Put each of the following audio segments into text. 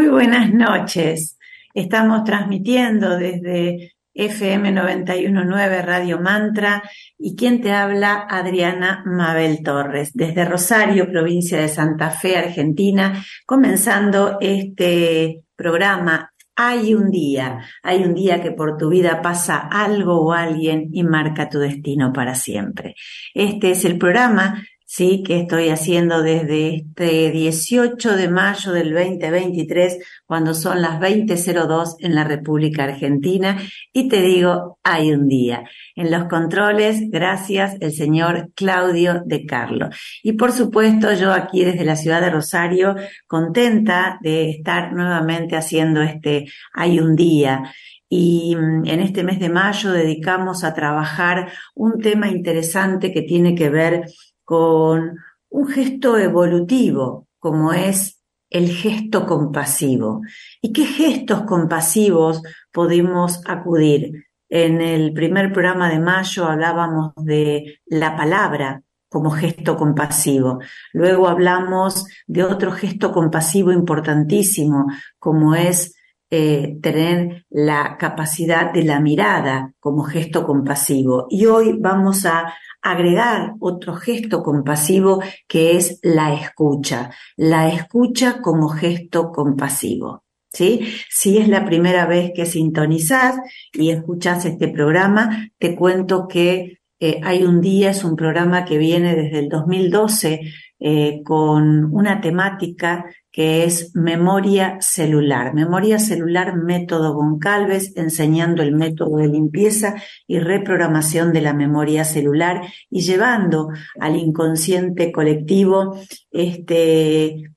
Muy buenas noches. Estamos transmitiendo desde FM 919 Radio Mantra y quien te habla, Adriana Mabel Torres, desde Rosario, provincia de Santa Fe, Argentina, comenzando este programa. Hay un día, hay un día que por tu vida pasa algo o alguien y marca tu destino para siempre. Este es el programa ¿sí? que estoy haciendo desde este 18 de mayo del 2023, cuando son las 20.02 en la República Argentina. Y te digo, hay un día. En los controles, gracias, el señor Claudio de Carlo. Y por supuesto, yo aquí desde la ciudad de Rosario, contenta de estar nuevamente haciendo este Hay un día. Y mm, en este mes de mayo dedicamos a trabajar un tema interesante que tiene que ver con un gesto evolutivo como es el gesto compasivo. ¿Y qué gestos compasivos podemos acudir? En el primer programa de mayo hablábamos de la palabra como gesto compasivo. Luego hablamos de otro gesto compasivo importantísimo, como es eh, tener la capacidad de la mirada como gesto compasivo. Y hoy vamos a agregar otro gesto compasivo que es la escucha, la escucha como gesto compasivo. ¿Sí? Si es la primera vez que sintonizás y escuchas este programa, te cuento que eh, Hay un día, es un programa que viene desde el 2012 eh, con una temática que es memoria celular. Memoria celular método Goncalves, enseñando el método de limpieza y reprogramación de la memoria celular y llevando al inconsciente colectivo este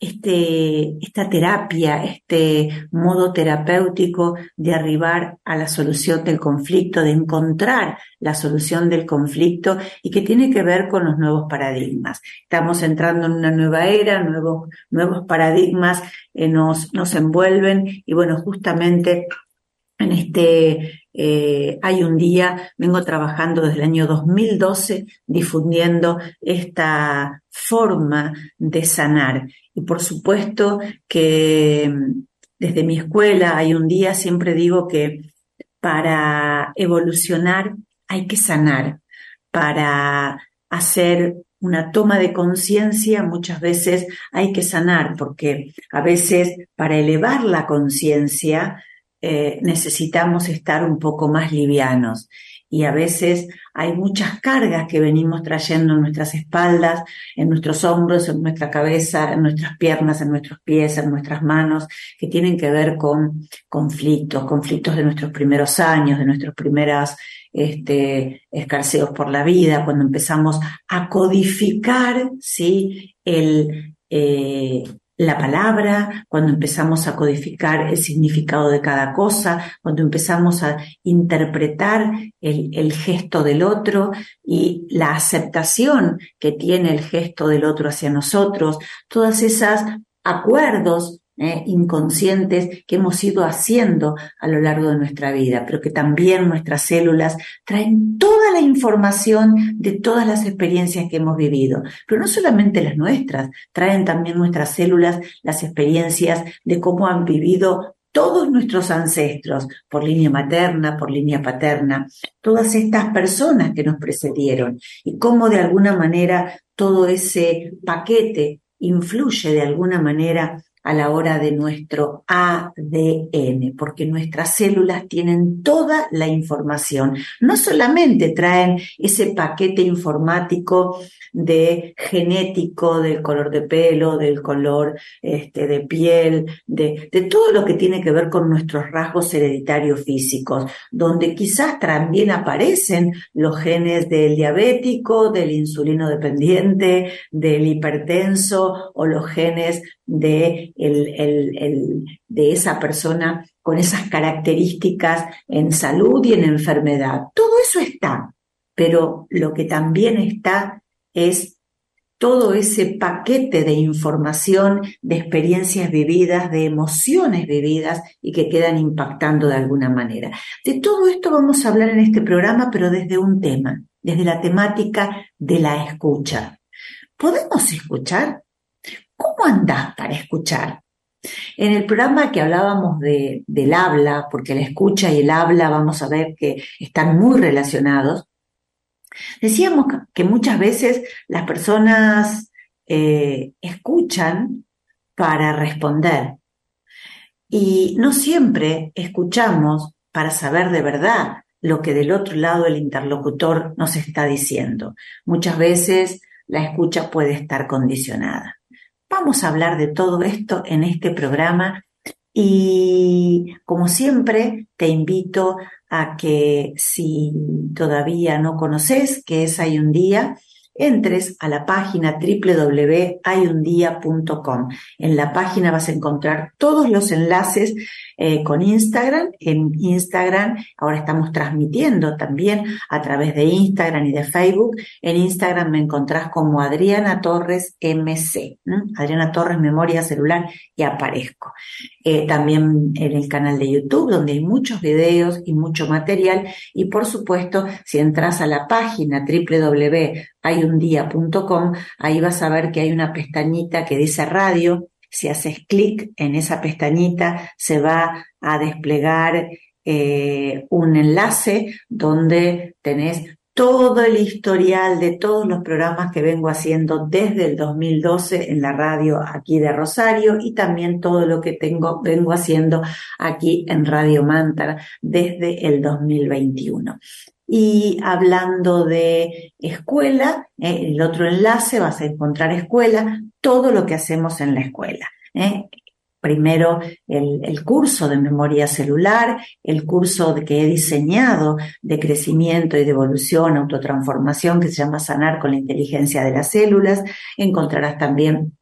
este, esta terapia, este modo terapéutico de arribar a la solución del conflicto, de encontrar la solución del conflicto y que tiene que ver con los nuevos paradigmas. Estamos entrando en una nueva era, nuevos, nuevos paradigmas eh, nos, nos envuelven y bueno, justamente en este eh, hay un día, vengo trabajando desde el año 2012 difundiendo esta forma de sanar. Y por supuesto que mm, desde mi escuela hay un día, siempre digo que para evolucionar hay que sanar, para hacer una toma de conciencia muchas veces hay que sanar, porque a veces para elevar la conciencia eh, necesitamos estar un poco más livianos y a veces hay muchas cargas que venimos trayendo en nuestras espaldas, en nuestros hombros, en nuestra cabeza, en nuestras piernas, en nuestros pies, en nuestras manos, que tienen que ver con conflictos, conflictos de nuestros primeros años, de nuestros primeros este, escarceos por la vida, cuando empezamos a codificar, ¿sí? El, eh, la palabra, cuando empezamos a codificar el significado de cada cosa, cuando empezamos a interpretar el, gesto del otro y la aceptación que tiene el gesto del otro hacia nosotros, todas esas acuerdos eh, inconscientes que hemos ido haciendo a lo largo de nuestra vida, pero que también nuestras células traen toda la información de todas las experiencias que hemos vivido, pero no solamente las nuestras, traen también nuestras células las experiencias de cómo han vivido todos nuestros ancestros, por línea materna, por línea paterna, todas estas personas que nos precedieron y cómo de alguna manera todo ese paquete influye de alguna manera a la hora de nuestro ADN, porque nuestras células tienen toda la información. No solamente traen ese paquete informático de genético, del color de pelo, del color este, de piel, de, de todo lo que tiene que ver con nuestros rasgos hereditarios físicos, donde quizás también aparecen los genes del diabético, del insulino dependiente, del hipertenso o los genes de, el, de esa persona con esas características en salud y en enfermedad. Todo eso está, pero lo que también está es todo ese paquete de información, de experiencias vividas, de emociones vividas y que quedan impactando de alguna manera. De todo esto vamos a hablar en este programa, pero desde un tema, desde la temática de la escucha. ¿Podemos escuchar? ¿Cómo andás para escuchar? En el programa que hablábamos de, del habla, porque la escucha y el habla vamos a ver que están muy relacionados, decíamos que muchas veces las personas eh, escuchan para responder y no siempre escuchamos para saber de verdad lo que del otro lado el interlocutor nos está diciendo. Muchas veces la escucha puede estar condicionada. Vamos a hablar de todo esto en este programa y como siempre te invito a que si todavía no conoces qué es Hay un día, entres a la página www.hayundia.com. En la página vas a encontrar todos los enlaces eh, con Instagram. En Instagram ahora estamos transmitiendo también a través de Instagram y de Facebook. En Instagram me encontrás como Adriana Torres MC, Adriana Torres Memoria Celular y aparezco. Eh, también en el canal de YouTube donde hay muchos videos y mucho material y por supuesto si entras a la página www.hayundia.com ahí vas a ver que hay una pestañita que dice radio si haces clic en esa pestañita, se va a desplegar eh, un enlace donde tenés todo el historial de todos los programas que vengo haciendo desde el 2012 en la radio aquí de Rosario y también todo lo que tengo, vengo haciendo aquí en Radio Mantra desde el 2021. Y hablando de escuela, eh, el otro enlace vas a encontrar escuela, todo lo que hacemos en la escuela. ¿eh? Primero el, curso de memoria celular, el curso que he diseñado de crecimiento y de evolución, autotransformación, que se llama Sanar con la inteligencia de las células. Encontrarás también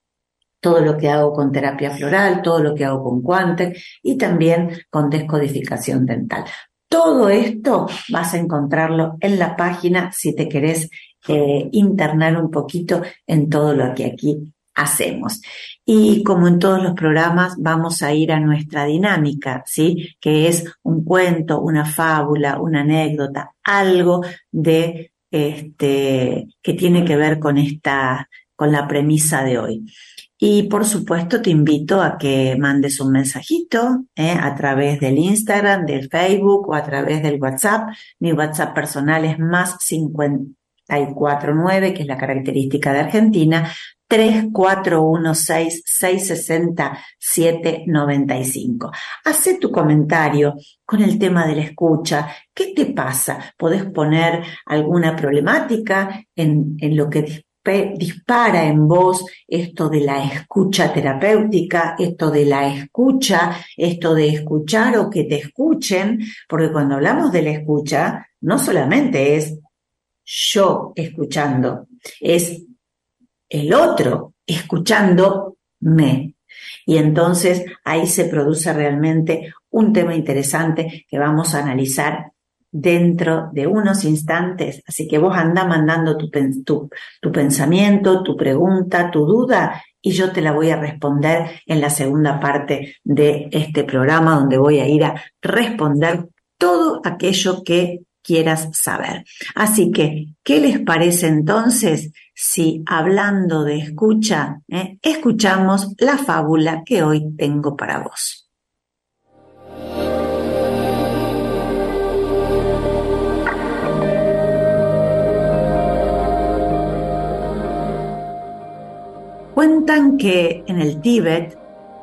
todo lo que hago con terapia floral, todo lo que hago con Quantec y también con descodificación dental. Todo esto vas a encontrarlo en la página si te querés eh, internar un poquito en todo lo que aquí hacemos. Y como en todos los programas, vamos a ir a nuestra dinámica, ¿sí? Que es un cuento, una fábula, una anécdota, algo de este, que tiene que ver con esta, con la premisa de hoy. Y por supuesto te invito a que mandes un mensajito ¿eh? a través del Instagram, del Facebook o a través del WhatsApp. Mi WhatsApp personal es más 549, que es la característica de Argentina, 3416-660-795. Haz tu comentario con el tema de la escucha. ¿Qué te pasa? ¿Podés poner alguna problemática en, en lo que dispara en vos esto de la escucha terapéutica, esto de la escucha, esto de escuchar o que te escuchen, porque cuando hablamos de la escucha, no solamente es yo escuchando, es el otro escuchándome. Y entonces ahí se produce realmente un tema interesante que vamos a analizar dentro de unos instantes. Así que vos anda mandando tu, tu, pensamiento, tu pregunta, tu duda y yo te la voy a responder en la segunda parte de este programa donde voy a ir a responder todo aquello que quieras saber. Así que, ¿qué les parece entonces si hablando de escucha, eh, escuchamos la fábula que hoy tengo para vos? Cuentan que en el Tíbet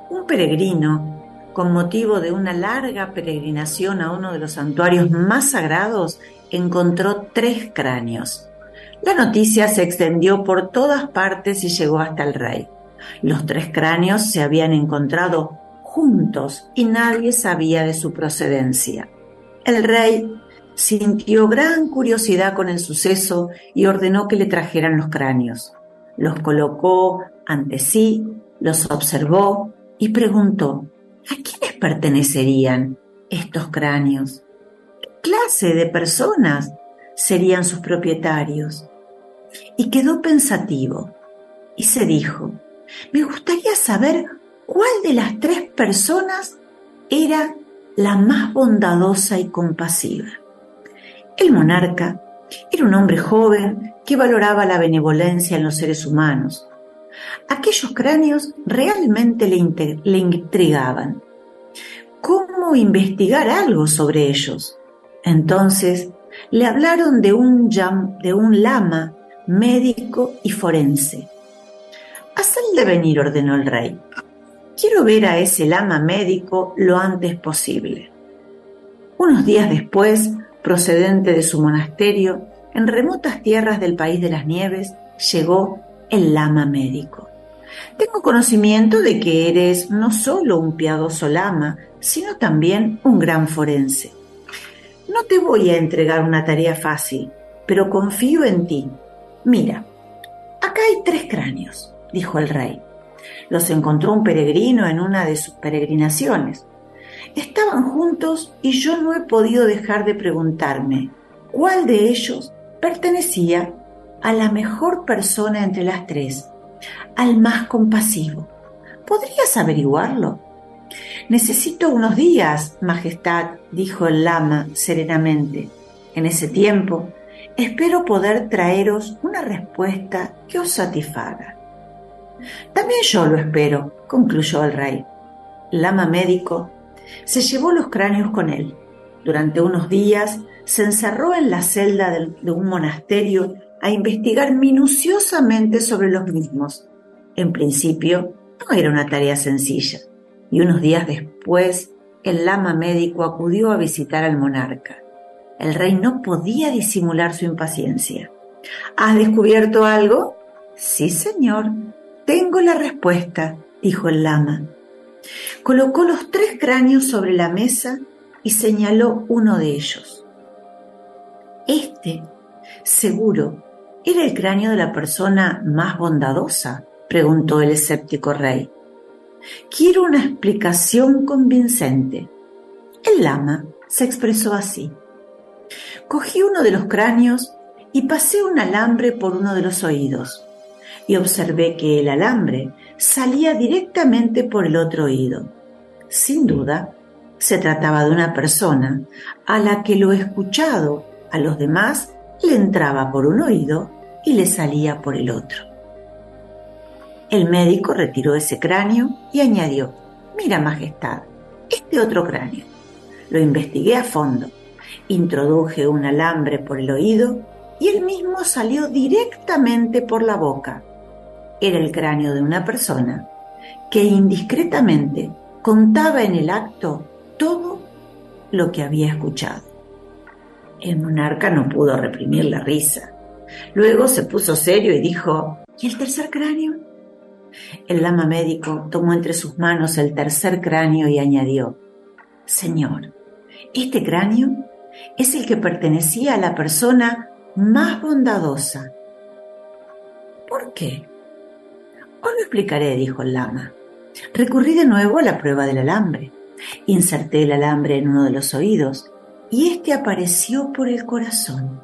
Un peregrino, con motivo de una larga peregrinación a uno de los santuarios más sagrados, encontró tres cráneos. La noticia se extendió por todas partes y llegó hasta el rey. Los tres cráneos se habían encontrado juntos y nadie sabía de su procedencia. El rey sintió gran curiosidad con el suceso y ordenó que le trajeran los cráneos. Los colocó ante sí, los observó y preguntó, ¿a quiénes pertenecerían estos cráneos? ¿Qué clase de personas serían sus propietarios? Y quedó pensativo y se dijo, me gustaría saber cuál de las tres personas era la más bondadosa y compasiva. El monarca era un hombre joven que valoraba la benevolencia en los seres humanos. Aquellos cráneos realmente le, intrigaban. ¿Cómo investigar algo sobre ellos? Entonces le hablaron de un, lama médico y forense. de venir, ordenó el rey. Quiero ver a ese lama médico lo antes posible. Unos días después, procedente de su monasterio, en remotas tierras del país de las nieves, llegó el lama médico. Tengo conocimiento de que eres no solo un piadoso lama, sino también un gran forense. No te voy a entregar una tarea fácil, pero confío en ti. Mira, acá hay tres cráneos, dijo el rey. Los encontró un peregrino en una de sus peregrinaciones. Estaban juntos y yo no he podido dejar de preguntarme cuál de ellos pertenecía a la mejor persona entre las tres, al más compasivo. ¿Podrías averiguarlo? Necesito unos días, Majestad, dijo el lama serenamente. En ese tiempo, espero poder traeros una respuesta que os satisfaga. También yo lo espero, concluyó el rey. Lama médico se llevó los cráneos con él. Durante unos días se encerró en la celda de un monasterio a investigar minuciosamente sobre los mismos. En principio, no era una tarea sencilla, y unos días después el lama médico acudió a visitar al monarca. El rey no podía disimular su impaciencia. ¿Has descubierto algo? Sí, señor. Tengo la respuesta, dijo el lama. Colocó los tres cráneos sobre la mesa y señaló uno de ellos. Este, seguro, era el cráneo de la persona más bondadosa, preguntó el escéptico rey. Quiero una explicación convincente. El lama se expresó así. Cogí uno de los cráneos y pasé un alambre por uno de los oídos y observé que el alambre salía directamente por el otro oído. Sin duda, se trataba de una persona a la que lo escuchado a los demás le entraba por un oído y le salía por el otro. El médico retiró ese cráneo y añadió, mira Majestad, este otro cráneo. Lo investigué a fondo, introduje un alambre por el oído y el mismo salió directamente por la boca era el cráneo de una persona que indiscretamente contaba en el acto todo lo que había escuchado. El monarca no pudo reprimir la risa. Luego se puso serio y dijo, ¿y el tercer cráneo? El lama médico tomó entre sus manos el tercer cráneo y añadió, Señor, este cráneo es el que pertenecía a la persona más bondadosa. ¿Por qué? Os lo explicaré, dijo el lama. Recurrí de nuevo a la prueba del alambre. Inserté el alambre en uno de los oídos y éste apareció por el corazón.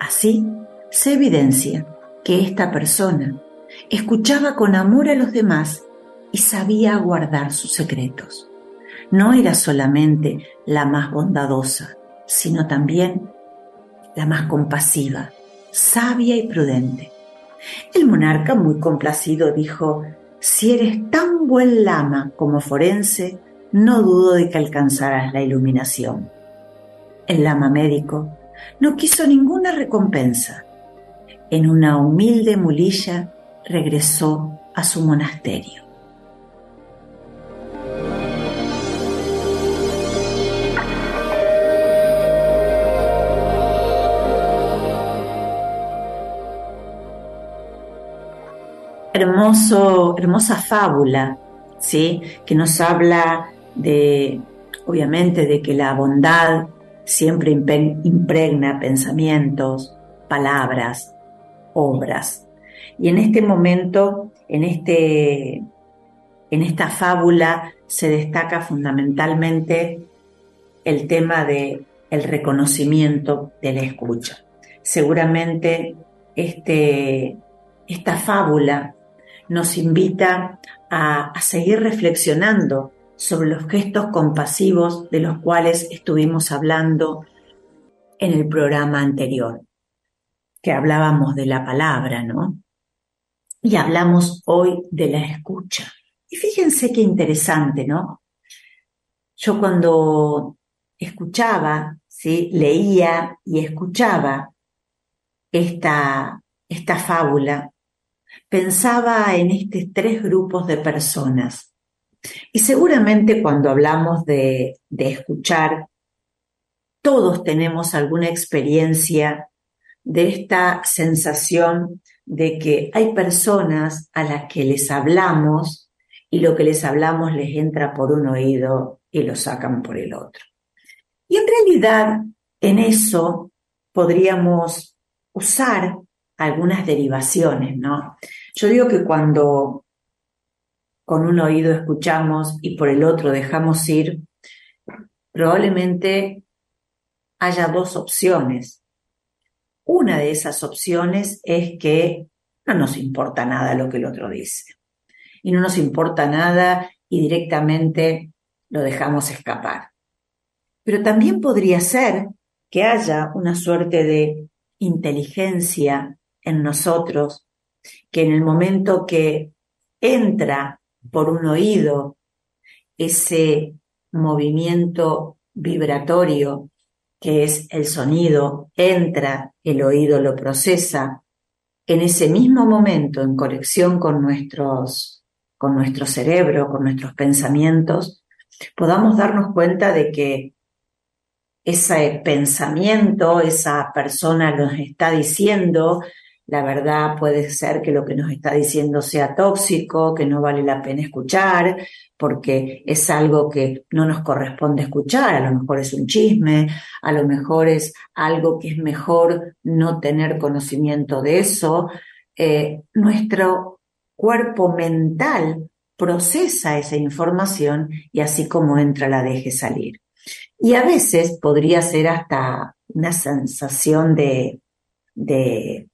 Así se evidencia que esta persona escuchaba con amor a los demás y sabía guardar sus secretos. No era solamente la más bondadosa, sino también la más compasiva, sabia y prudente. El monarca, muy complacido, dijo, si eres tan buen lama como forense, no dudo de que alcanzarás la iluminación. El lama médico no quiso ninguna recompensa. En una humilde mulilla regresó a su monasterio. Hermoso, hermosa fábula, ¿sí? Que nos habla de, obviamente, de que la bondad siempre impregna pensamientos, palabras, obras. Y en este momento, en, este, en esta fábula, se destaca fundamentalmente el tema de el reconocimiento de la escucha. Seguramente este, esta fábula nos invita a, a seguir reflexionando sobre los gestos compasivos de los cuales estuvimos hablando en el programa anterior, que hablábamos de la palabra, ¿no? Y hablamos hoy de la escucha. Y fíjense qué interesante, ¿no? Yo cuando escuchaba, ¿sí? leía y escuchaba esta, esta fábula, pensaba en estos tres grupos de personas. Y seguramente cuando hablamos de, escuchar, todos tenemos alguna experiencia de esta sensación de que hay personas a las que les hablamos y lo que les hablamos les entra por un oído y lo sacan por el otro. Y en realidad en eso podríamos usar algunas derivaciones, ¿no? Yo digo que cuando con un oído escuchamos y por el otro dejamos ir, probablemente haya dos opciones. Una de esas opciones es que no nos importa nada lo que el otro dice. Y no nos importa nada y directamente lo dejamos escapar. Pero también podría ser que haya una suerte de inteligencia en nosotros que en el momento que entra por un oído ese movimiento vibratorio que es el sonido, entra, el oído lo procesa, en ese mismo momento, en conexión con nuestros, con nuestro cerebro, con nuestros pensamientos, podamos darnos cuenta de que ese pensamiento, esa persona nos está diciendo, la verdad puede ser que lo que nos está diciendo sea tóxico, que no vale la pena escuchar, porque es algo que no nos corresponde escuchar, a lo mejor es un chisme, a lo mejor es algo que es mejor no tener conocimiento de eso. Eh, nuestro cuerpo mental procesa esa información y así como entra la deje salir. Y a veces podría ser hasta una sensación de, de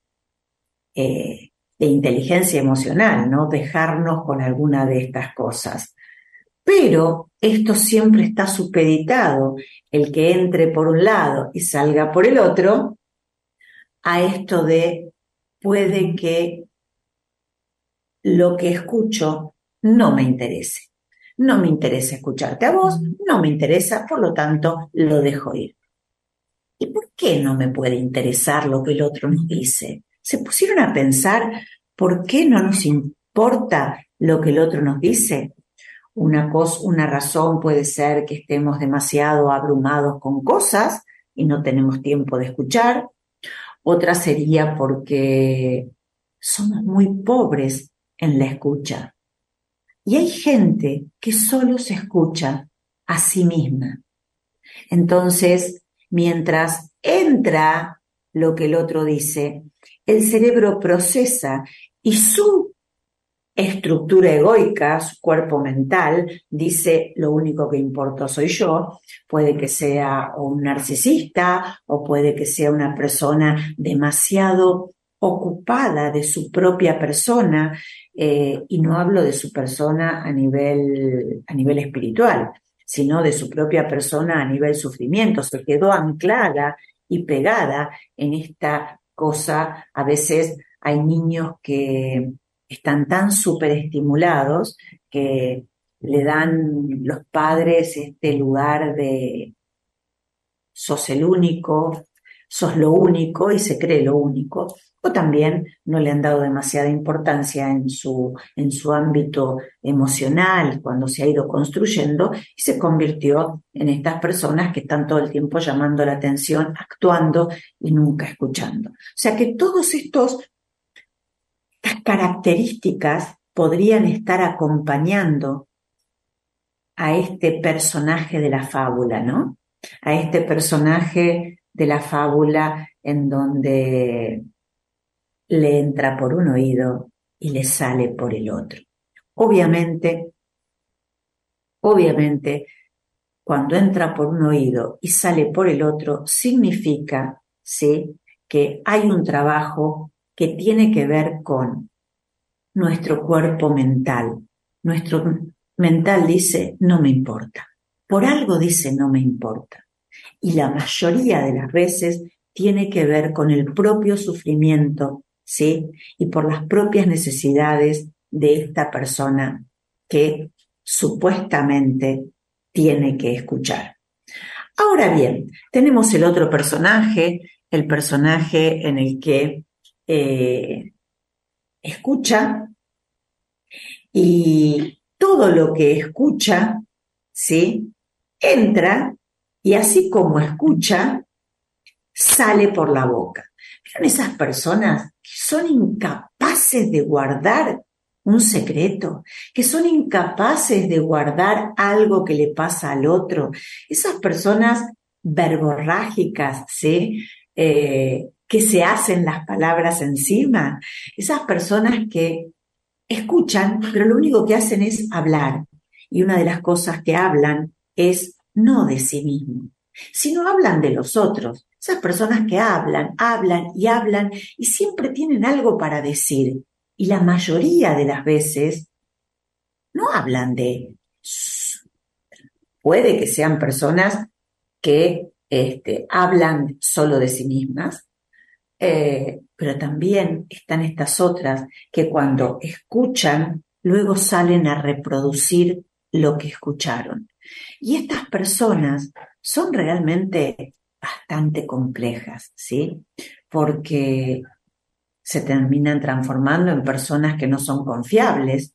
eh, de inteligencia emocional, ¿no? Dejarnos con alguna de estas cosas. Pero esto siempre está supeditado, el que entre por un lado y salga por el otro, a esto de puede que lo que escucho no me interese. No me interesa escucharte a vos, no me interesa, por lo tanto, lo dejo ir. ¿Y por qué no me puede interesar lo que el otro nos dice? ¿Se pusieron a pensar por qué no nos importa lo que el otro nos dice? Una, cosa, una razón puede ser que estemos demasiado abrumados con cosas y no tenemos tiempo de escuchar. Otra sería porque somos muy pobres en la escucha. Y hay gente que solo se escucha a sí misma. Entonces, mientras entra lo que el otro dice, el cerebro procesa y su estructura egoica, su cuerpo mental, dice lo único que importa soy yo, puede que sea un narcisista o puede que sea una persona demasiado ocupada de su propia persona, eh, y no hablo de su persona a nivel, a nivel espiritual, sino de su propia persona a nivel sufrimiento, se quedó anclada y pegada en esta cosa, a veces hay niños que están tan superestimulados que le dan los padres este lugar de sos el único, sos lo único y se cree lo único, también no le han dado demasiada importancia en su, en su ámbito emocional cuando se ha ido construyendo y se convirtió en estas personas que están todo el tiempo llamando la atención, actuando y nunca escuchando. O sea que todos estos Estas características podrían estar acompañando a este personaje de la fábula, ¿no? A este personaje de la fábula en donde le entra por un oído y le sale por el otro. Obviamente, obviamente, cuando entra por un oído y sale por el otro, significa, ¿sí? Que hay un trabajo que tiene que ver con nuestro cuerpo mental. Nuestro mental dice, no me importa. Por algo dice, no me importa. Y la mayoría de las veces tiene que ver con el propio sufrimiento, ¿sí? Y por las propias necesidades de esta persona que supuestamente tiene que escuchar. Ahora bien, tenemos el otro personaje, el personaje en el que eh, escucha y todo lo que escucha, ¿sí? Entra y así como escucha, sale por la boca. ¿Vieron esas personas son incapaces de guardar un secreto, que son incapaces de guardar algo que le pasa al otro? Esas personas verborrágicas, ¿sí? Eh, que se hacen las palabras encima, esas personas que escuchan, pero lo único que hacen es hablar. Y una de las cosas que hablan es no de sí mismo, sino hablan de los otros. Esas personas que hablan, hablan y hablan y siempre tienen algo para decir. Y la mayoría de las veces no hablan de... Puede que sean personas que este, hablan solo de sí mismas, eh, pero también están estas otras que cuando escuchan, luego salen a reproducir lo que escucharon. Y estas personas son realmente bastante complejas, ¿sí? Porque se terminan transformando en personas que no son confiables,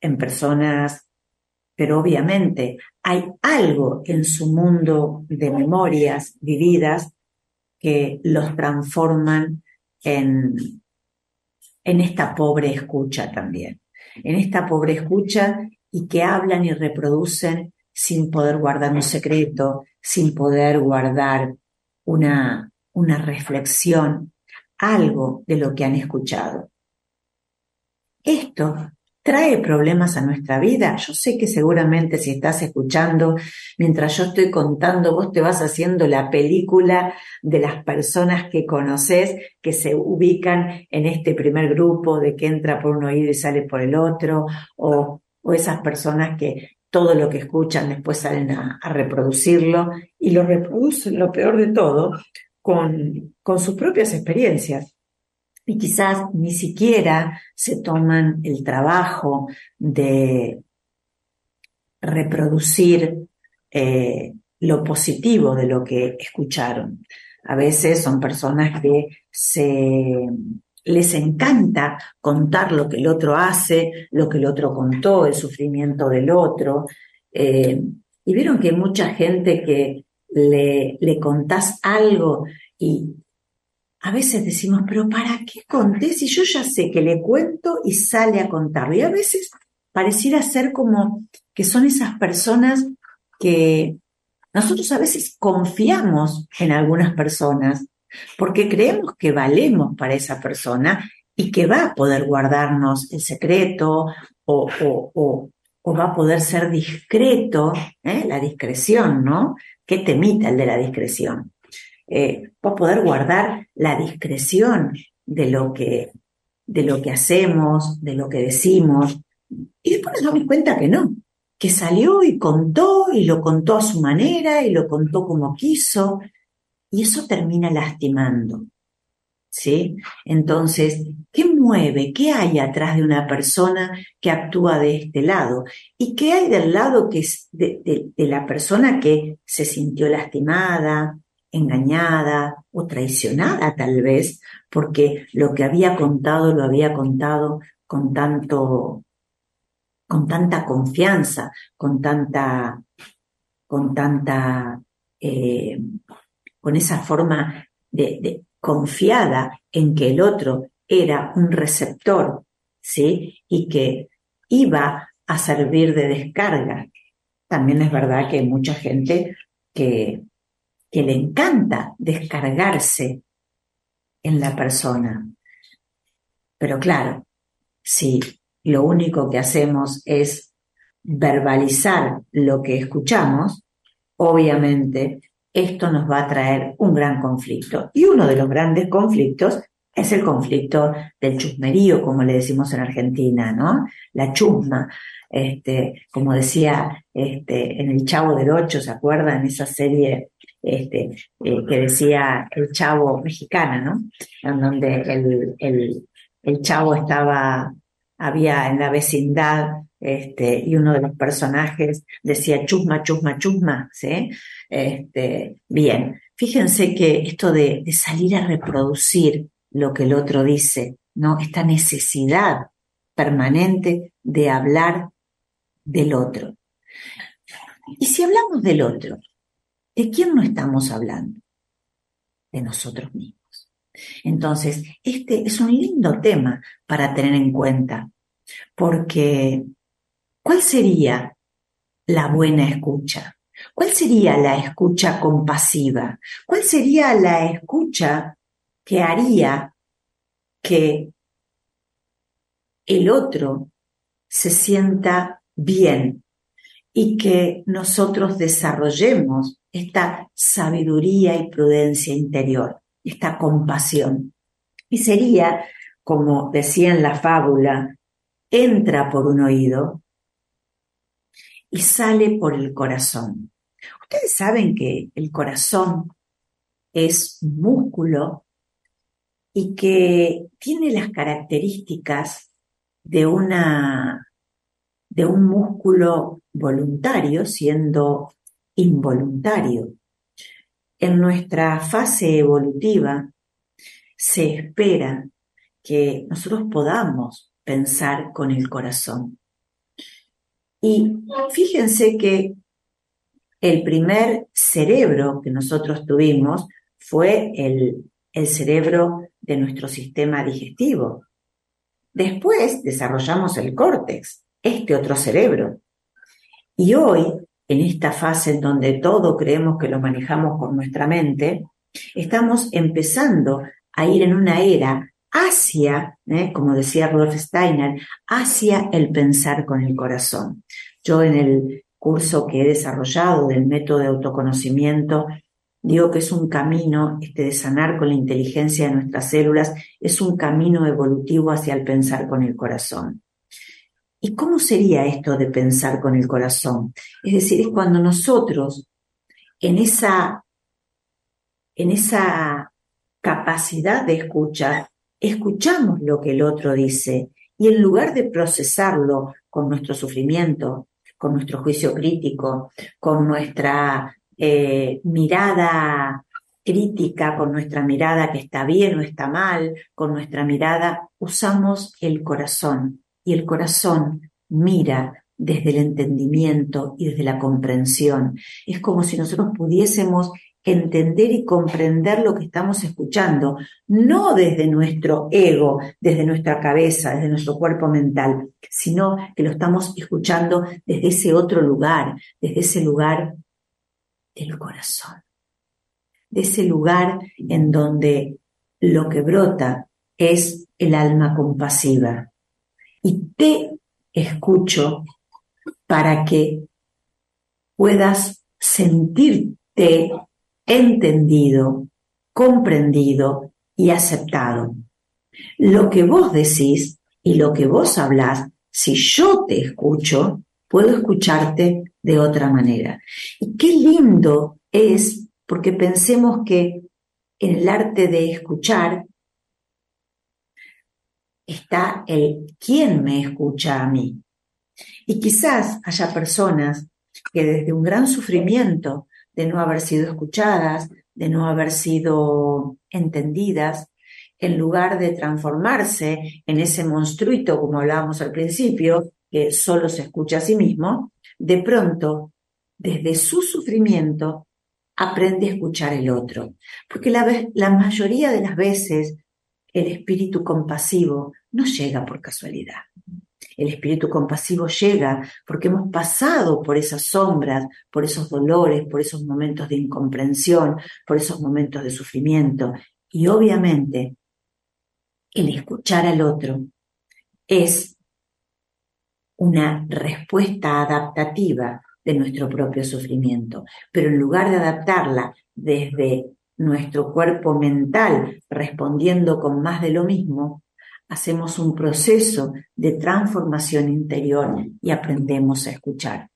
en personas, pero obviamente hay algo en su mundo de memorias vividas que los transforman en, en esta pobre escucha también, en esta pobre escucha y que hablan y reproducen sin poder guardar un secreto, sin poder guardar una, una reflexión, algo de lo que han escuchado. Esto trae problemas a nuestra vida. Yo sé que seguramente si estás escuchando, mientras yo estoy contando, vos te vas haciendo la película de las personas que conoces, que se ubican en este primer grupo de que entra por un oído y sale por el otro, o, o esas personas que todo lo que escuchan después salen a, reproducirlo y lo reproducen, lo peor de todo, con, con sus propias experiencias y quizás ni siquiera se toman el trabajo de reproducir eh, lo positivo de lo que escucharon. A veces son personas que se les encanta contar lo que el otro hace, lo que el otro contó, el sufrimiento del otro. Eh, y vieron que mucha gente que le, le contás algo y a veces decimos, pero ¿para qué conté si yo ya sé que le cuento y sale a contarlo? Y a veces pareciera ser como que son esas personas que nosotros a veces confiamos en algunas personas porque creemos que valemos para esa persona y que va a poder guardarnos el secreto o, va a poder ser discreto, ¿eh? la discreción, ¿no? ¿Qué temita el de la discreción? eh, poder guardar la discreción de lo que, de lo que hacemos, de lo que decimos. Y después nos damos cuenta que no, que salió y contó y lo contó a su manera y lo contó como quiso. Y eso termina lastimando. ¿Sí? Entonces, ¿qué mueve? ¿Qué hay atrás de una persona que actúa de este lado? ¿Y qué hay del lado que es de, la persona que se sintió lastimada, engañada o traicionada tal vez, porque lo que había contado lo había contado con tanto, con tanta confianza, con tanta, con tanta, eh, con esa forma de, confiada en que el otro era un receptor ¿sí? Y que iba a servir de descarga. También es verdad que hay mucha gente que, que le encanta descargarse en la persona. Pero claro, si lo único que hacemos es verbalizar lo que escuchamos, obviamente esto nos va a traer un gran conflicto. Y uno de los grandes conflictos es el conflicto del chusmerío, como le decimos en Argentina, ¿no? La chusma. Este, como decía este, en El Chavo del Ocho, ¿se acuerdan? Esa serie este, eh, que decía El Chavo mexicana, ¿no? En donde el, el, el Chavo estaba, había en la vecindad este, y uno de los personajes decía chusma, chusma, chusma, ¿sí? Este, bien, fíjense que esto de, de, salir a reproducir lo que el otro dice, ¿no? Esta necesidad permanente de hablar del otro. Y si hablamos del otro, ¿de quién no estamos hablando? De nosotros mismos. Entonces, este es un lindo tema para tener en cuenta, porque ¿Cuál sería la buena escucha? ¿Cuál sería la escucha compasiva? ¿Cuál sería la escucha que haría que el otro se sienta bien y que nosotros desarrollemos esta sabiduría y prudencia interior, esta compasión? Y sería, como decía en la fábula, entra por un oído y sale por el corazón. Ustedes saben que el corazón es músculo y que tiene las características de una de un músculo voluntario siendo involuntario. En nuestra fase evolutiva se espera que nosotros podamos pensar con el corazón. Y fíjense que el primer cerebro que nosotros tuvimos fue el, el cerebro de nuestro sistema digestivo. Después desarrollamos el córtex, este otro cerebro. Y hoy, en esta fase en donde todo creemos que lo manejamos con nuestra mente, estamos empezando a ir en una era hacia, ¿eh? como decía Rudolf Steiner, hacia el pensar con el corazón. Yo en el curso que he desarrollado del método de autoconocimiento, digo que es un camino este, de sanar con la inteligencia de nuestras células, es un camino evolutivo hacia el pensar con el corazón. ¿Y cómo sería esto de pensar con el corazón? Es decir, es cuando nosotros en esa, en esa capacidad de escuchar escuchamos lo que el otro dice y en lugar de procesarlo con nuestro sufrimiento, con nuestro juicio crítico, con nuestra eh, mirada crítica, con nuestra mirada que está bien o está mal, con nuestra mirada, usamos el corazón y el corazón mira desde el entendimiento y desde la comprensión. Es como si nosotros pudiésemos entender y comprender lo que estamos escuchando, no desde nuestro ego, desde nuestra cabeza, desde nuestro cuerpo mental, sino que lo estamos escuchando desde ese otro lugar, desde ese lugar del corazón, de ese lugar en donde lo que brota es el alma compasiva. Y te escucho para que puedas sentirte entendido, comprendido y aceptado. Lo que vos decís y lo que vos hablás, si yo te escucho, puedo escucharte de otra manera. Y qué lindo es, porque pensemos que en el arte de escuchar está el quién me escucha a mí. Y quizás haya personas que desde un gran sufrimiento de no haber sido escuchadas, de no haber sido entendidas, en lugar de transformarse en ese monstruito, como hablábamos al principio, que solo se escucha a sí mismo, de pronto, desde su sufrimiento, aprende a escuchar el otro. Porque la, la mayoría de las veces el espíritu compasivo no llega por casualidad. El espíritu compasivo llega porque hemos pasado por esas sombras, por esos dolores, por esos momentos de incomprensión, por esos momentos de sufrimiento. Y obviamente el escuchar al otro es una respuesta adaptativa de nuestro propio sufrimiento. Pero en lugar de adaptarla desde nuestro cuerpo mental respondiendo con más de lo mismo, hacemos un proceso de transformación interior y aprendemos a escuchar.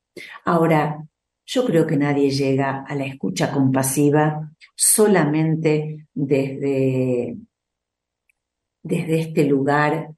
Ahora, yo creo que nadie llega a la escucha compasiva solamente desde, desde este lugar,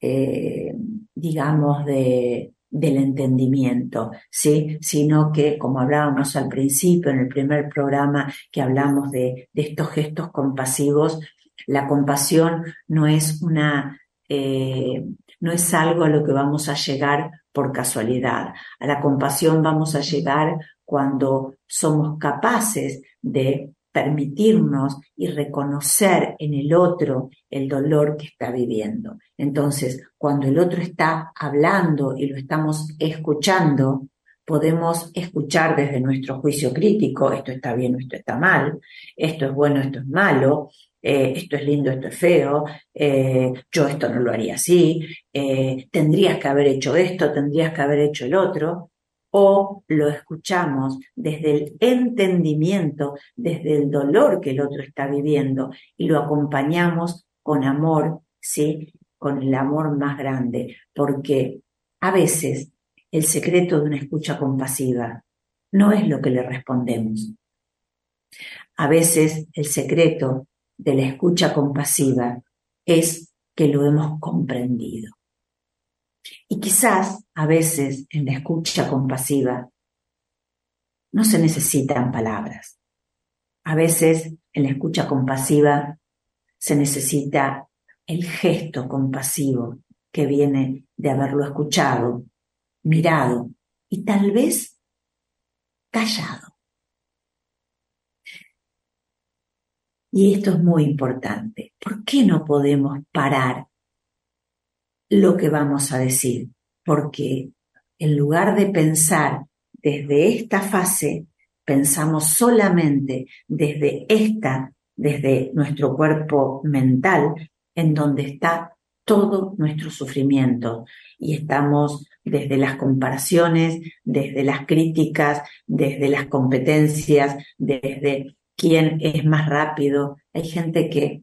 eh, digamos, de, del entendimiento, ¿sí? sino que, como hablábamos al principio en el primer programa que hablamos de, de estos gestos compasivos, la compasión no es una, eh, no es algo a lo que vamos a llegar por casualidad. A la compasión vamos a llegar cuando somos capaces de permitirnos y reconocer en el otro el dolor que está viviendo. Entonces, cuando el otro está hablando y lo estamos escuchando, podemos escuchar desde nuestro juicio crítico, esto está bien esto está mal, esto es bueno, esto es malo, eh, esto es lindo, esto es feo, eh, yo esto no lo haría así, eh, tendrías que haber hecho esto, tendrías que haber hecho el otro, o lo escuchamos desde el entendimiento, desde el dolor que el otro está viviendo y lo acompañamos con amor, ¿sí? Con el amor más grande, porque a veces el secreto de una escucha compasiva no es lo que le respondemos. A veces el secreto de la escucha compasiva es que lo hemos comprendido. Y quizás a veces en la escucha compasiva no se necesitan palabras. A veces en la escucha compasiva se necesita el gesto compasivo que viene de haberlo escuchado, mirado y tal vez callado. Y esto es muy importante. ¿Por qué no podemos parar lo que vamos a decir? Porque en lugar de pensar desde esta fase, pensamos solamente desde esta, desde nuestro cuerpo mental, en donde está todo nuestro sufrimiento. Y estamos desde las comparaciones, desde las críticas, desde las competencias, desde quién es más rápido. Hay gente que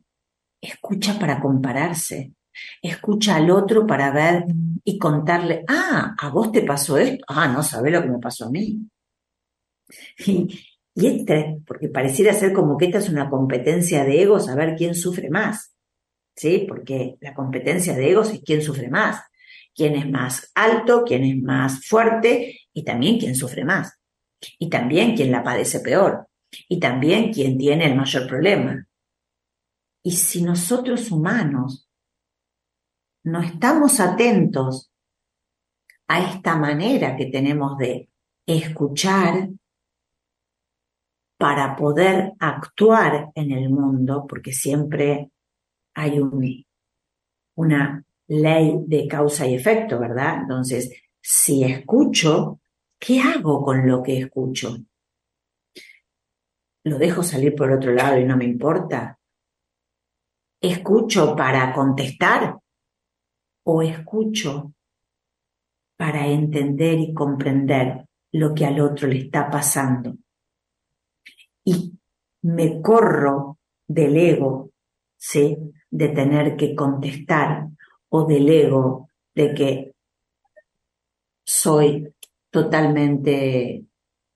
escucha para compararse, escucha al otro para ver y contarle, ah, a vos te pasó esto, ah, no sabés lo que me pasó a mí. Y, y este, porque pareciera ser como que esta es una competencia de egos, a ver quién sufre más. ¿Sí? Porque la competencia de egos es quién sufre más, quién es más alto, quién es más fuerte y también quién sufre más. Y también quién la padece peor y también quien tiene el mayor problema. Y si nosotros humanos no estamos atentos a esta manera que tenemos de escuchar para poder actuar en el mundo, porque siempre hay una ley de causa y efecto, ¿verdad? Entonces, si escucho, ¿qué hago con lo que escucho? Lo dejo salir por otro lado y no me importa? ¿Escucho para contestar o escucho para entender y comprender lo que al otro le está pasando? Y me corro del ego, ¿sí? De tener que contestar o del ego de que soy totalmente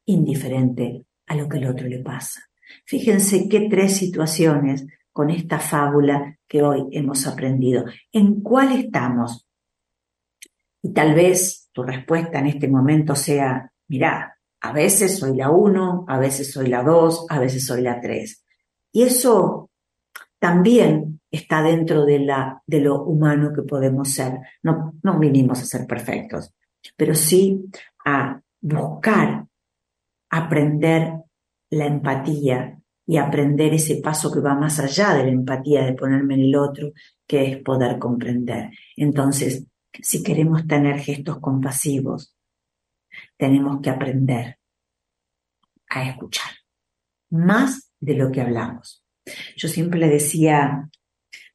indiferente a lo que el otro le pasa. Fíjense qué tres situaciones con esta fábula que hoy hemos aprendido. ¿En cuál estamos? Y tal vez tu respuesta en este momento sea, mira, a veces soy la uno, a veces soy la dos, a veces soy la tres. Y eso también está dentro de, la, de lo humano que podemos ser. No, no vinimos a ser perfectos, pero sí a buscar aprender la empatía y aprender ese paso que va más allá de la empatía de ponerme en el otro, que es poder comprender. Entonces, si queremos tener gestos compasivos, tenemos que aprender a escuchar, más de lo que hablamos. Yo siempre le decía,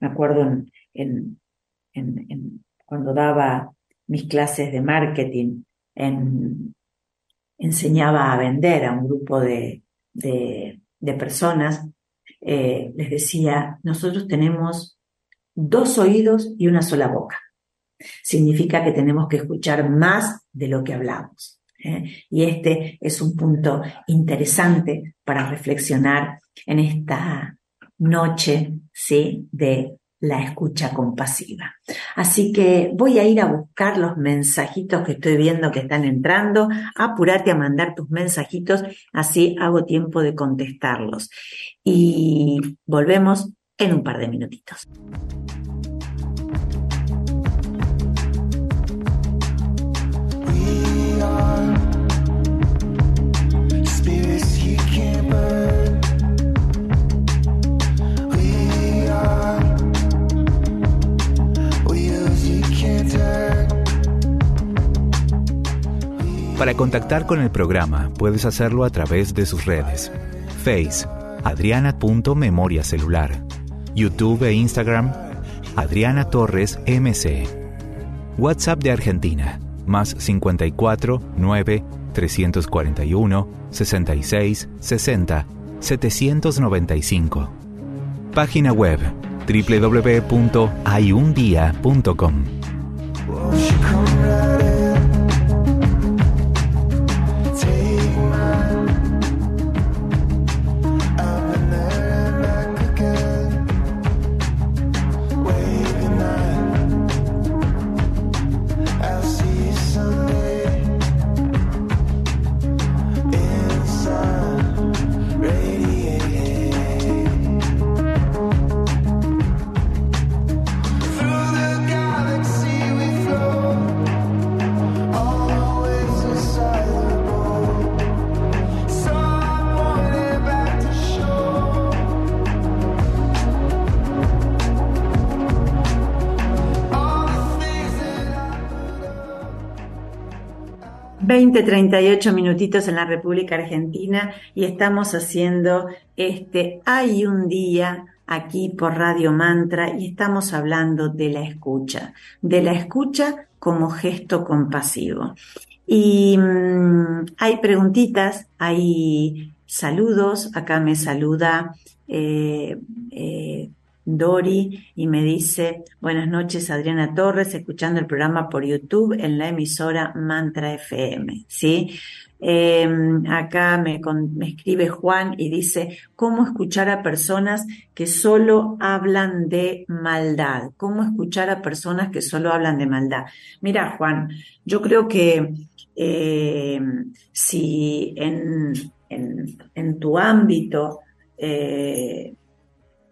me acuerdo en, cuando daba mis clases de marketing, enseñaba a vender a un grupo de, personas, eh, les decía, nosotros tenemos dos oídos y una sola boca. Significa que tenemos que escuchar más de lo que hablamos. ¿eh? Y este es un punto interesante para reflexionar en esta noche ¿sí? de la escucha compasiva. Así que voy a ir a buscar los mensajitos que estoy viendo que están entrando. Apúrate a mandar tus mensajitos, así hago tiempo de contestarlos. Y volvemos en un par de minutitos. Para contactar con el programa puedes hacerlo a través de sus redes. Face, adriana.memoriacelular. YouTube e Instagram, Adriana Torres MC. WhatsApp de Argentina, más 54 9 341 66 60 795. Página web www.hayundia.com. y ocho minutitos en la República Argentina y estamos haciendo este Hay un día aquí por Radio Mantra y estamos hablando de la escucha, de la escucha como gesto compasivo. Y mm, hay preguntitas, hay saludos, acá me saluda eh, eh, Dori y me dice, buenas noches Adriana Torres, escuchando el programa por YouTube en la emisora Mantra FM, ¿sí? Em, acá me, me, escribe Juan y dice, ¿cómo escuchar a personas que solo hablan de maldad? ¿Cómo escuchar a personas que solo hablan de maldad? Mira, Juan, yo creo que em, si en, en, tu ámbito eh,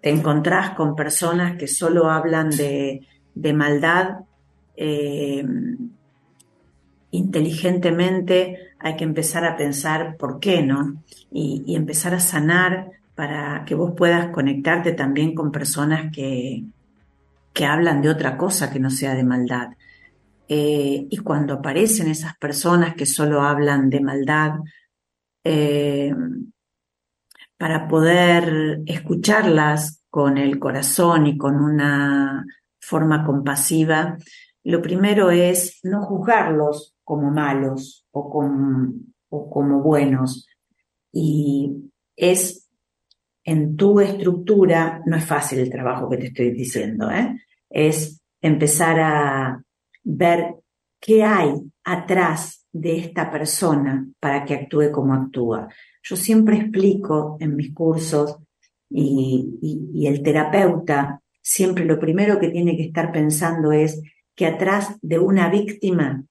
te encontrás con personas que solo hablan de, maldad, eh, inteligentemente hay que empezar a pensar por qué, ¿no? Y, empezar a sanar para que vos puedas conectarte también con personas que, que hablan de otra cosa que no sea de maldad. Eh, y cuando aparecen esas personas que solo hablan de maldad, eh, para poder escucharlas con el corazón y con una forma compasiva, lo primero es no juzgarlos como malos o como, buenos. Y es en tu estructura, no es fácil el trabajo que te estoy diciendo, ¿eh? es empezar a ver qué hay atrás de esta persona para que actúe como actúa. Yo siempre explico en mis cursos y, el terapeuta siempre lo primero que tiene que estar pensando es que atrás de una víctima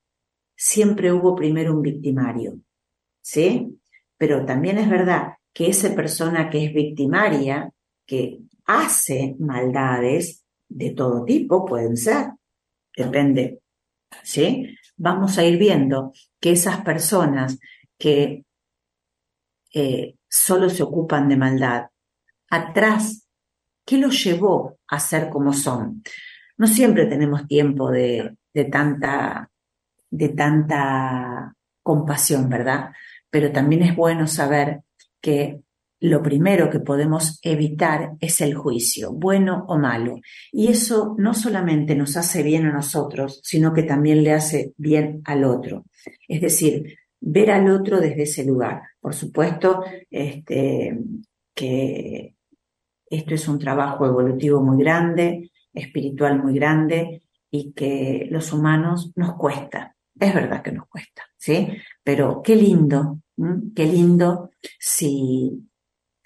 siempre hubo primero un victimario. ¿Sí? Pero también es verdad que esa persona que es victimaria, que hace maldades de todo tipo, pueden ser, depende, ¿sí? Vamos a ir viendo que esas personas que eh, solo se ocupan de maldad atrás, qué los llevó a ser como son. No siempre tenemos tiempo de, tanta compasión, ¿verdad? Pero también es bueno saber que lo primero que podemos evitar es el juicio, bueno o malo. Y eso no solamente nos hace bien a nosotros, sino que también le hace bien al otro. Es decir, ver al otro desde ese lugar. Por supuesto, este, que esto es un trabajo evolutivo muy grande, espiritual muy grande y que los humanos nos cuesta. Es verdad que nos cuesta, ¿sí? Pero qué lindo, qué lindo si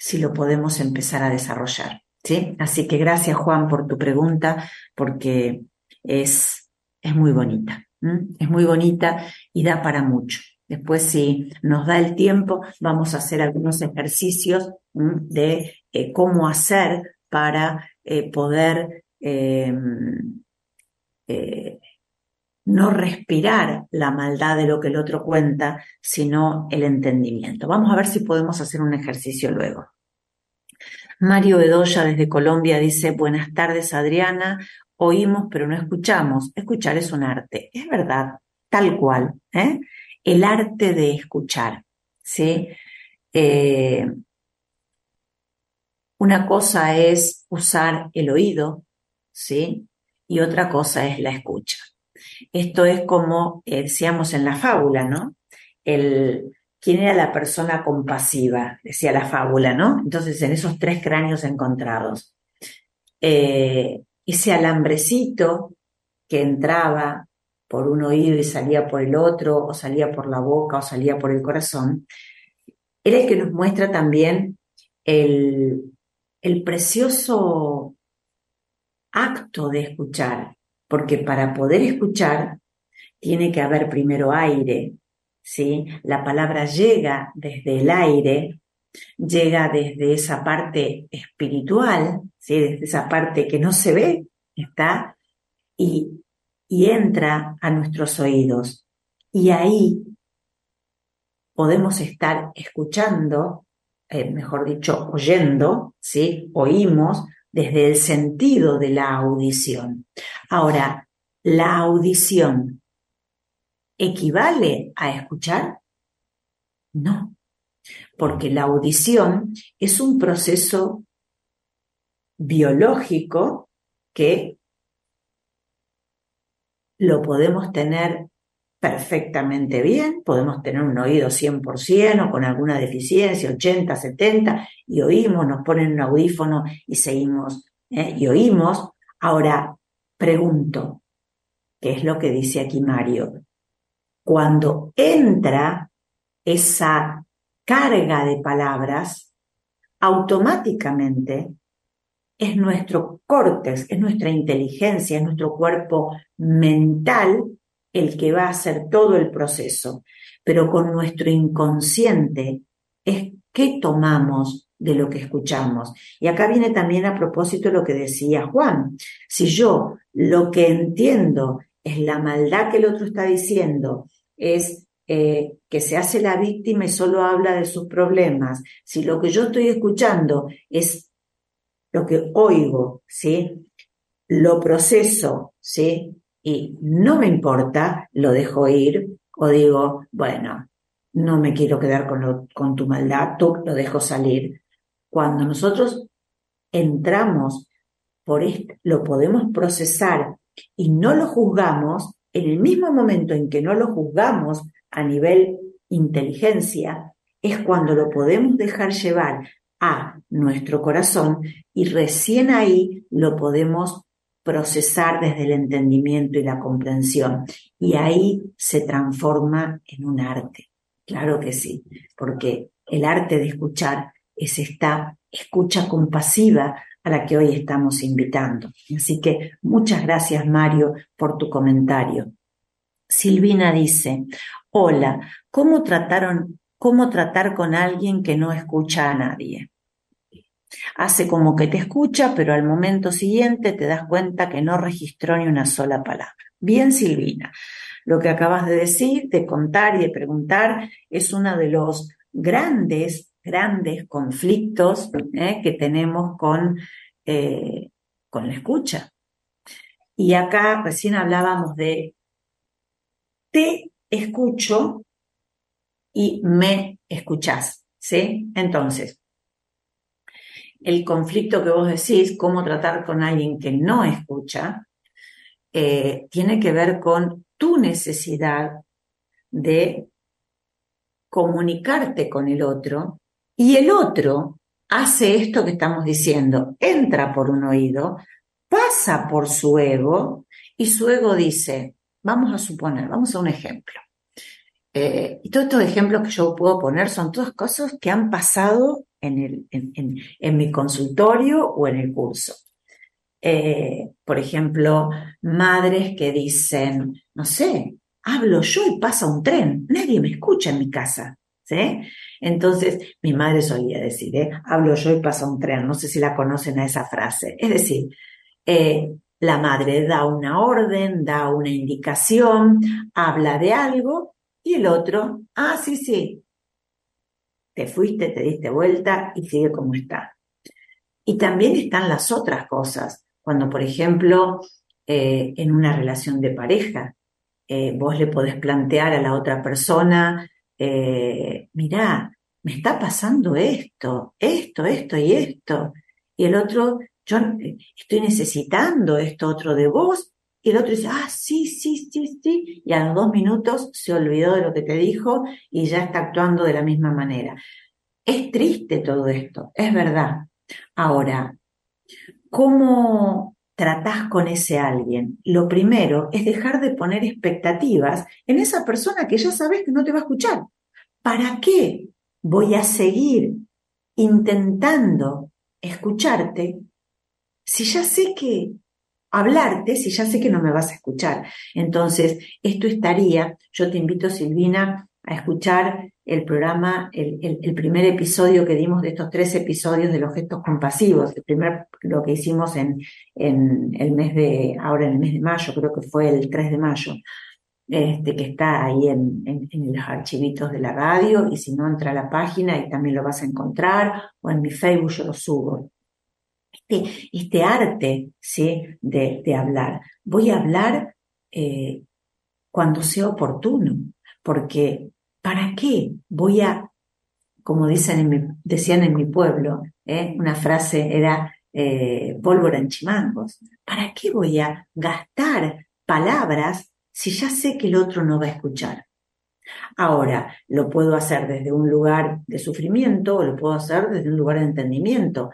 si lo podemos empezar a desarrollar. ¿sí? Así que gracias Juan por tu pregunta, porque es, es muy bonita, es muy bonita y da para mucho. Después, si nos da el tiempo, vamos a hacer algunos ejercicios de eh, cómo hacer para eh, poder em, eh, no respirar la maldad de lo que el otro cuenta, sino el entendimiento. Vamos a ver si podemos hacer un ejercicio luego. Mario Bedoya desde Colombia dice, buenas tardes Adriana, oímos pero no escuchamos. Escuchar es un arte, es verdad, tal cual. ¿eh? El arte de escuchar. ¿sí? Eh, una cosa es usar el oído, ¿sí? Y otra cosa es la escucha. Esto es como eh, decíamos en la fábula, ¿no? El, ¿Quién era la persona compasiva? Decía la fábula, ¿no? Entonces, en esos tres cráneos encontrados. Eh, ese alambrecito que entraba por un oído y salía por el otro, o salía por la boca, o salía por el corazón, era el que nos muestra también el, el precioso acto de escuchar, porque para poder escuchar tiene que haber primero aire, ¿sí? La palabra llega desde el aire, llega desde esa parte espiritual, ¿sí? Desde esa parte que no se ve, está, y, entra a nuestros oídos. Y ahí podemos estar escuchando, eh, mejor dicho, oyendo, ¿sí? Oímos desde el sentido de la audición. Ahora, la audición equivale a escuchar? No, porque la audición es un proceso biológico que lo podemos tener perfectamente bien, podemos tener un oído 100% o con alguna deficiencia, 80, 70, y oímos, nos ponen un audífono y seguimos, ¿eh? y oímos. Ahora, pregunto, ¿qué es lo que dice aquí Mario? cuando entra esa carga de palabras, automáticamente es nuestro córtex, es nuestra inteligencia, es nuestro cuerpo mental el que va a hacer todo el proceso. Pero con nuestro inconsciente es qué tomamos de lo que escuchamos. Y acá viene también a propósito lo que decía Juan. Si yo lo que entiendo es la maldad que el otro está diciendo es eh, que se hace la víctima y solo habla de sus problemas, si lo que yo estoy escuchando es lo que oigo, ¿sí? Lo proceso, ¿sí? Y no me importa, lo dejo ir o digo, bueno, no me quiero quedar con, con tu maldad, tú lo dejo salir. Cuando nosotros entramos por esto, lo podemos procesar y no lo juzgamos, en el mismo momento en que no lo juzgamos a nivel inteligencia, es cuando lo podemos dejar llevar a nuestro corazón y recién ahí lo podemos procesar desde el entendimiento y la comprensión. Y ahí se transforma en un arte. Claro que sí, porque el arte de escuchar es esta escucha compasiva a la que hoy estamos invitando. Así que muchas gracias, Mario, por tu comentario. Silvina dice, hola, ¿cómo trataron, cómo tratar con alguien que no escucha a nadie? Hace como que te escucha, pero al momento siguiente te das cuenta que no registró ni una sola palabra. Bien, Silvina, lo que acabas de decir, de contar y de preguntar es uno de los grandes grandes conflictos ¿eh? que tenemos con, eh, con la escucha. Y acá recién hablábamos de te escucho y me escuchás, ¿sí? Entonces, el conflicto que vos decís, cómo tratar con alguien que no escucha, eh, tiene que ver con tu necesidad de comunicarte con el otro y el otro hace esto que estamos diciendo, entra por un oído, pasa por su ego y su ego dice, vamos a suponer, vamos a un ejemplo. Eh, y todos estos ejemplos que yo puedo poner son todas cosas que han pasado en, el, en, mi consultorio o en el curso. Eh, por ejemplo, madres que dicen, no sé, hablo yo y pasa un tren, nadie me escucha en mi casa. ¿Sí? Entonces, mi madre solía decir, ¿eh? hablo yo y pasa un tren, no sé si la conocen a esa frase. Es decir, eh, la madre da una orden, da una indicación, habla de algo y el otro, ah, sí, sí, te fuiste, te diste vuelta y sigue como está. Y también están las otras cosas, cuando por ejemplo eh, en una relación de pareja, vos le podés plantear a la otra persona eh, mirá, me está pasando esto, esto, esto y esto. Y el otro, yo estoy necesitando esto otro de vos. Y el otro dice, ah, sí, sí, sí, sí. Y a los dos minutos se olvidó de lo que te dijo y ya está actuando de la misma manera. Es triste todo esto, es verdad. Ahora, ¿cómo tratás con ese alguien? Lo primero es dejar de poner expectativas en esa persona que ya sabes que no te va a escuchar. ¿Para qué voy a seguir intentando escucharte si ya sé que hablarte, si ya sé que no me vas a escuchar? Entonces, esto estaría, yo te invito, Silvina, a escuchar el programa, el, primer episodio que dimos de estos tres episodios de los gestos compasivos, el primer, lo que hicimos en, en el mes de, ahora en el mes de mayo, creo que fue el 3 de mayo este, que está ahí en, los archivitos de la radio, y si no, entra a la página y también lo vas a encontrar, o en mi Facebook yo lo subo. Este, arte ¿sí? de, hablar. Voy a hablar eh, cuando sea oportuno, porque ¿para qué voy a, como dicen en mi, decían en mi pueblo, ¿eh? una frase era eh, pólvora en chimangos, ¿para qué voy a gastar palabras si ya sé que el otro no va a escuchar? Ahora, lo puedo hacer desde un lugar de sufrimiento o lo puedo hacer desde un lugar de entendimiento.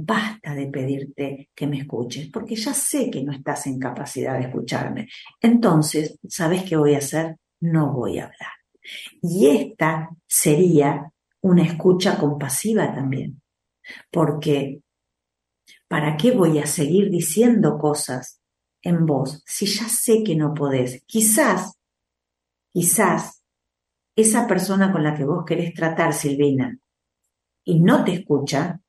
Basta de pedirte que me escuches, porque ya sé que no estás en capacidad de escucharme. Entonces, ¿sabes qué voy a hacer? No voy a hablar. Y esta sería una escucha compasiva también, porque ¿para qué voy a seguir diciendo cosas en vos si ya sé que no podés? Quizás, quizás esa persona con la que vos querés tratar, Silvina, y no te escucha,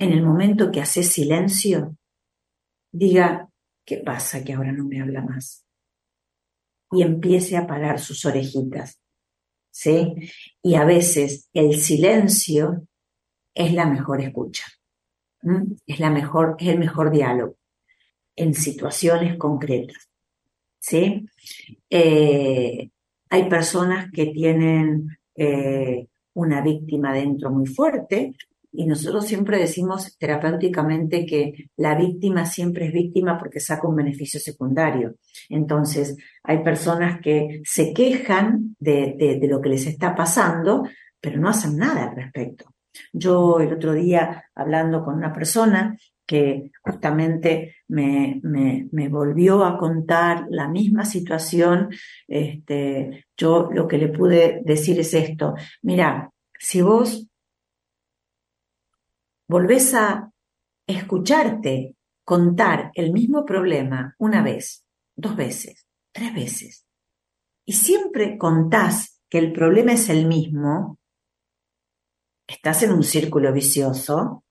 en el momento que haces silencio, diga, ¿qué pasa que ahora no me habla más? Y empiece a parar sus orejitas. ¿Sí? Y a veces el silencio es la mejor escucha. Es la mejor, es el mejor diálogo en situaciones concretas. ¿sí? Eh, hay personas que tienen eh, una víctima dentro muy fuerte y nosotros siempre decimos terapéuticamente que la víctima siempre es víctima porque saca un beneficio secundario. Entonces, hay personas que se quejan de lo que les está pasando, pero no hacen nada al respecto. Yo el otro día, hablando con una persona, que justamente me, me, volvió a contar la misma situación, este, yo lo que le pude decir es esto, mira, si vos volvés a escucharte contar el mismo problema una vez, dos veces, tres veces, y siempre contás que el problema es el mismo, estás en un círculo vicioso,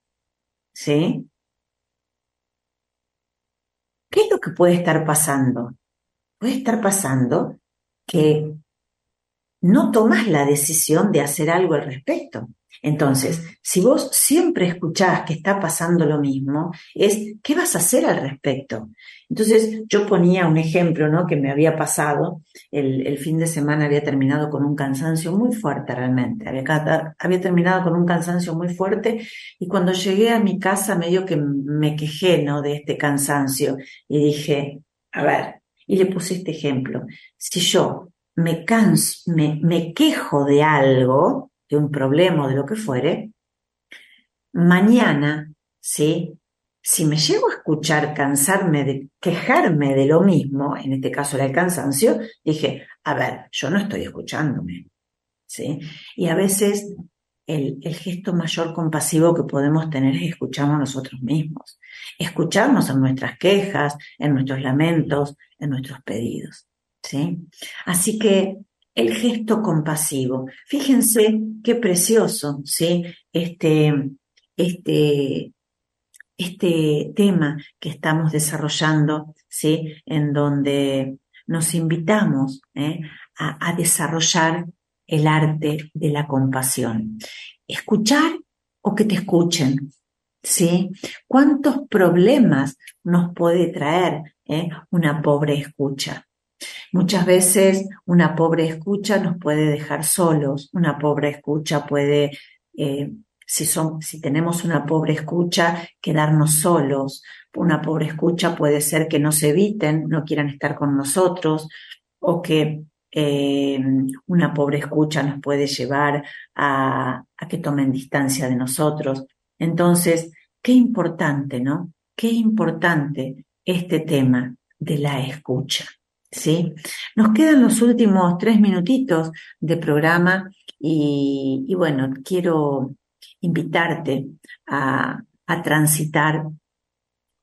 ¿sí? ¿Qué es lo que puede estar pasando? Puede estar pasando que no tomas la decisión de hacer algo al respecto. Entonces, si vos siempre escuchás que está pasando lo mismo, es ¿qué vas a hacer al respecto? Entonces, yo ponía un ejemplo, ¿no? Que me había pasado. El, fin de semana había terminado con un cansancio muy fuerte realmente. Había, había terminado con un cansancio muy fuerte y cuando llegué a mi casa medio que me quejé, ¿no? De este cansancio y dije, a ver, y le puse este ejemplo. Si yo me canso, me, me quejo de algo, de un problema o de lo que fuere, mañana, ¿sí? Si me llego a escuchar cansarme de quejarme de lo mismo, en este caso era el cansancio, dije, a ver, yo no estoy escuchándome, ¿sí? Y a veces el, el gesto mayor compasivo que podemos tener es escucharnos nosotros mismos, escucharnos en nuestras quejas, en nuestros lamentos, en nuestros pedidos, ¿sí? Así que el gesto compasivo. Fíjense qué precioso, ¿sí? Este, este, este tema que estamos desarrollando, ¿sí? En donde nos invitamos ¿eh? a, desarrollar el arte de la compasión. Escuchar o que te escuchen, ¿sí? ¿Cuántos problemas nos puede traer ¿eh? una pobre escucha? Muchas veces una pobre escucha nos puede dejar solos, una pobre escucha puede, eh, si, son, si tenemos una pobre escucha, quedarnos solos. Una pobre escucha puede ser que nos eviten, no quieran estar con nosotros, o que eh, una pobre escucha nos puede llevar a, a que tomen distancia de nosotros. Entonces, qué importante, ¿no? Qué importante este tema de la escucha. ¿Sí? Nos quedan los últimos tres minutitos de programa y, y bueno, quiero invitarte a, a transitar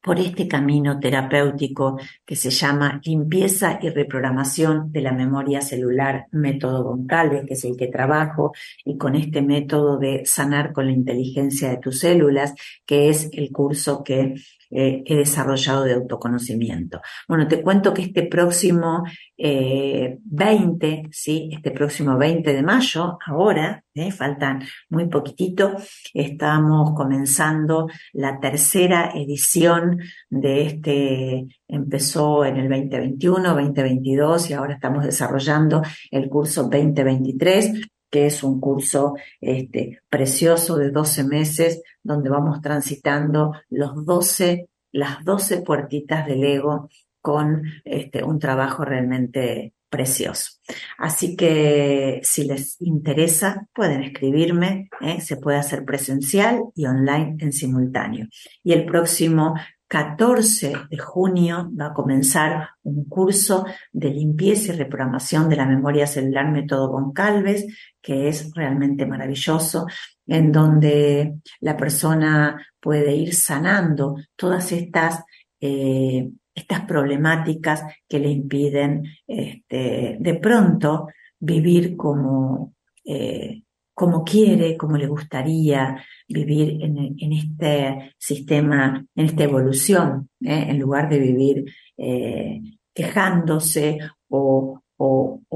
por este camino terapéutico que se llama limpieza y reprogramación de la memoria celular, método Goncalves, que es el que trabajo, y con este método de sanar con la inteligencia de tus células, que es el curso que eh, he desarrollado de autoconocimiento. Bueno, te cuento que este próximo eh, 20, ¿sí? Este próximo 20 de mayo, ahora, ¿eh? faltan muy poquitito, estamos comenzando la tercera edición de este, empezó en el 2021, 2022 y ahora estamos desarrollando el curso 2023 que es un curso este, precioso de 12 meses, donde vamos transitando los 12, las 12 puertitas del ego con este, un trabajo realmente precioso. Así que si les interesa, pueden escribirme, ¿eh? se puede hacer presencial y online en simultáneo. Y el próximo 14 de junio va a comenzar un curso de limpieza y reprogramación de la memoria celular método Goncalves, que es realmente maravilloso, en donde la persona puede ir sanando todas estas, eh, estas problemáticas que le impiden este, de pronto vivir como, eh, como quiere, como le gustaría vivir en, este sistema, en esta evolución, ¿eh? en lugar de vivir eh, quejándose o,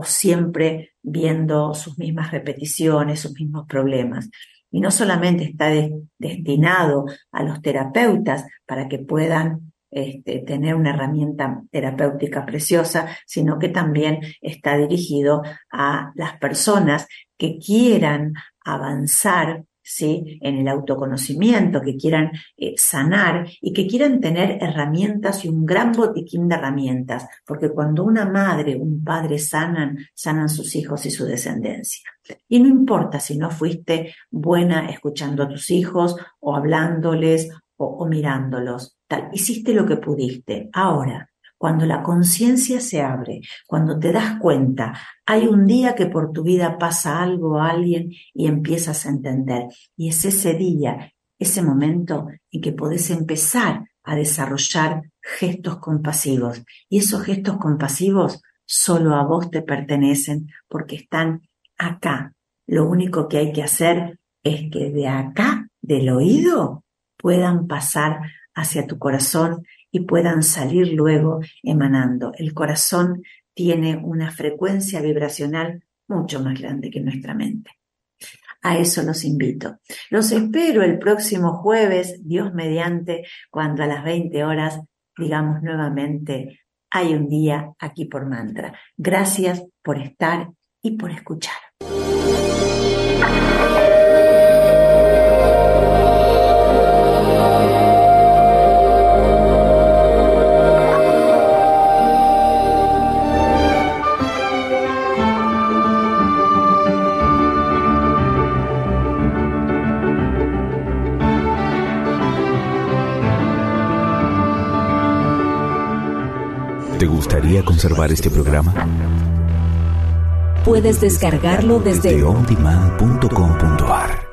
siempre viendo sus mismas repeticiones, sus mismos problemas. Y no solamente está destinado a los terapeutas para que puedan este, tener una herramienta terapéutica preciosa, sino que también está dirigido a las personas que quieran avanzar ¿sí? en el autoconocimiento, que quieran eh, sanar y que quieran tener herramientas y un gran botiquín de herramientas, porque cuando una madre, un padre sanan, sanan sus hijos y su descendencia. Y no importa si no fuiste buena escuchando a tus hijos o hablándoles o, mirándolos, tal, hiciste lo que pudiste. Ahora, cuando la conciencia se abre, cuando te das cuenta, hay un día que por tu vida pasa algo a alguien y empiezas a entender. Y es ese día, ese momento en que podés empezar a desarrollar gestos compasivos. Y esos gestos compasivos solo a vos te pertenecen porque están acá. Lo único que hay que hacer es que de acá, del oído, puedan pasar hacia tu corazón y puedan salir luego emanando. El corazón tiene una frecuencia vibracional mucho más grande que nuestra mente. A eso los invito. Los espero el próximo jueves, Dios mediante, cuando a las 20 horas digamos nuevamente, hay un día aquí por mantra. Gracias por estar y por escuchar. Gustaría conservar este programa? Puedes descargarlo desde ondemand.com.ar